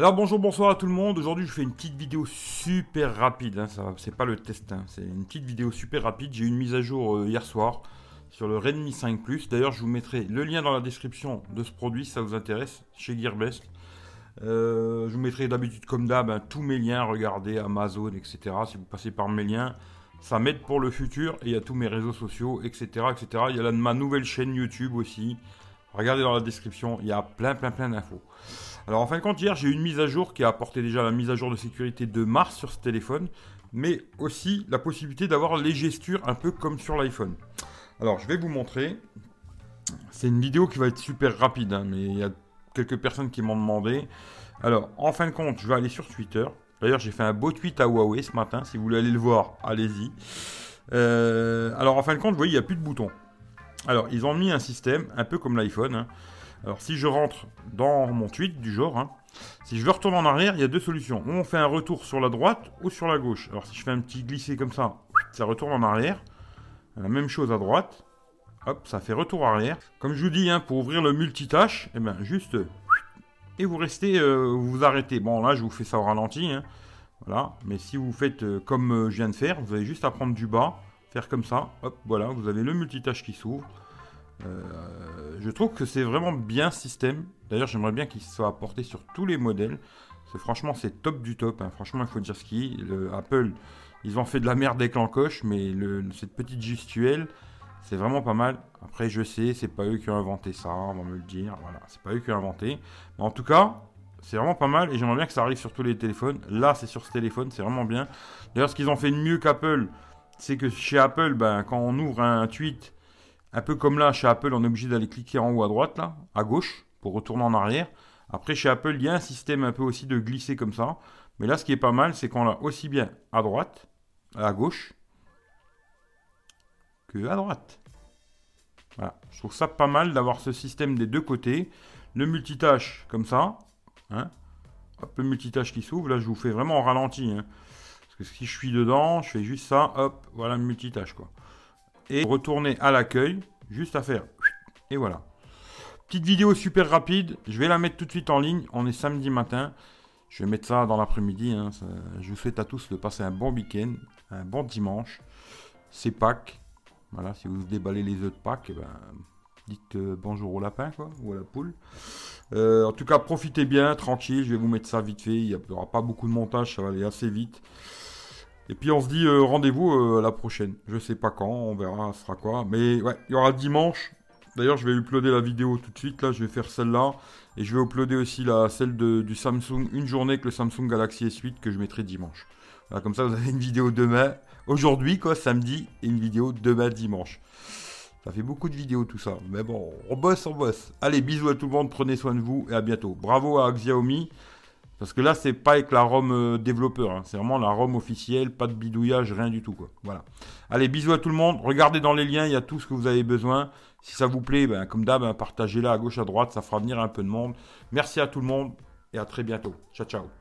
Alors bonjour, bonsoir à tout le monde. Aujourd'hui, je fais une petite vidéo super rapide. Hein, ça, c'est pas le test, hein, c'est une petite vidéo super rapide. J'ai eu une mise à jour euh, hier soir sur le Redmi 5 Plus. D'ailleurs, je vous mettrai le lien dans la description de ce produit si ça vous intéresse chez Gearbest. Euh, je vous mettrai d'habitude comme d'hab hein, tous mes liens, regardez Amazon, etc. Si vous passez par mes liens, ça m'aide pour le futur. Et il y a tous mes réseaux sociaux, etc., etc. Il y a là ma nouvelle chaîne YouTube aussi. Regardez dans la description, il y a plein, plein, plein d'infos. Alors en fin de compte, hier, j'ai eu une mise à jour qui a apporté déjà la mise à jour de sécurité de mars sur ce téléphone, mais aussi la possibilité d'avoir les gestures un peu comme sur l'iPhone. Alors je vais vous montrer. C'est une vidéo qui va être super rapide, hein, mais il y a quelques personnes qui m'ont demandé. Alors en fin de compte, je vais aller sur Twitter. D'ailleurs, j'ai fait un beau tweet à Huawei ce matin. Si vous voulez aller le voir, allez-y. Euh, alors en fin de compte, vous voyez, il n'y a plus de boutons. Alors, ils ont mis un système un peu comme l'iPhone. Hein. Alors, si je rentre dans mon tweet du genre, hein, si je veux retourner en arrière, il y a deux solutions. on fait un retour sur la droite ou sur la gauche. Alors, si je fais un petit glisser comme ça, ça retourne en arrière. La même chose à droite. Hop, ça fait retour arrière. Comme je vous dis, hein, pour ouvrir le multitâche, eh ben, juste... Et vous restez, euh, vous arrêtez. Bon, là, je vous fais ça au ralenti. Voilà. Mais si vous faites euh, comme euh, je viens de faire, vous avez juste à prendre du bas faire comme ça, hop, voilà, vous avez le multitâche qui s'ouvre. Euh, je trouve que c'est vraiment bien système. D'ailleurs, j'aimerais bien qu'il soit apporté sur tous les modèles. franchement, c'est top du top. Hein. Franchement, il faut dire ce qui. Le Apple, ils ont fait de la merde avec l'encoche, mais cette petite gestuelle, c'est vraiment pas mal. Après, je sais, c'est pas eux qui ont inventé ça, on va me le dire. Voilà, c'est pas eux qui ont inventé. Mais en tout cas, c'est vraiment pas mal et j'aimerais bien que ça arrive sur tous les téléphones. Là, c'est sur ce téléphone, c'est vraiment bien. D'ailleurs, ce qu'ils ont fait de mieux qu'Apple, c'est que chez Apple, ben, quand on ouvre un tweet, un peu comme là, chez Apple, on est obligé d'aller cliquer en haut à droite, là, à gauche, pour retourner en arrière. Après, chez Apple, il y a un système un peu aussi de glisser comme ça. Mais là, ce qui est pas mal, c'est qu'on l'a aussi bien à droite, à gauche, que à droite. Voilà. Je trouve ça pas mal d'avoir ce système des deux côtés. Le multitâche comme ça. Hein. Hop, le multitâche qui s'ouvre. Là, je vous fais vraiment en ralenti. Hein si je suis dedans, je fais juste ça, hop, voilà, multitâche, quoi. Et retourner à l'accueil, juste à faire. Et voilà. Petite vidéo super rapide, je vais la mettre tout de suite en ligne. On est samedi matin. Je vais mettre ça dans l'après-midi. Hein. Je vous souhaite à tous de passer un bon week-end, un bon dimanche. C'est Pâques. Voilà, si vous déballez les œufs de Pâques, eh ben, dites euh, bonjour au lapin, quoi, ou à la poule. Euh, en tout cas, profitez bien, tranquille. Je vais vous mettre ça vite fait. Il n'y aura pas beaucoup de montage, ça va aller assez vite. Et puis on se dit euh, rendez-vous euh, la prochaine. Je sais pas quand, on verra, ce sera quoi. Mais ouais, il y aura dimanche. D'ailleurs, je vais uploader la vidéo tout de suite. Là, je vais faire celle-là. Et je vais uploader aussi la, celle du Samsung, une journée avec le Samsung Galaxy S8 que je mettrai dimanche. Voilà, comme ça, vous avez une vidéo demain, aujourd'hui, quoi, samedi, et une vidéo demain, dimanche. Ça fait beaucoup de vidéos tout ça. Mais bon, on bosse, on bosse. Allez, bisous à tout le monde, prenez soin de vous et à bientôt. Bravo à Xiaomi. Parce que là, c'est pas avec la ROM euh, développeur, hein. c'est vraiment la ROM officielle, pas de bidouillage, rien du tout. Voilà. Allez, bisous à tout le monde. Regardez dans les liens, il y a tout ce que vous avez besoin. Si ça vous plaît, ben, comme d'hab, hein, partagez-la à gauche, à droite, ça fera venir un peu de monde. Merci à tout le monde et à très bientôt. Ciao, ciao.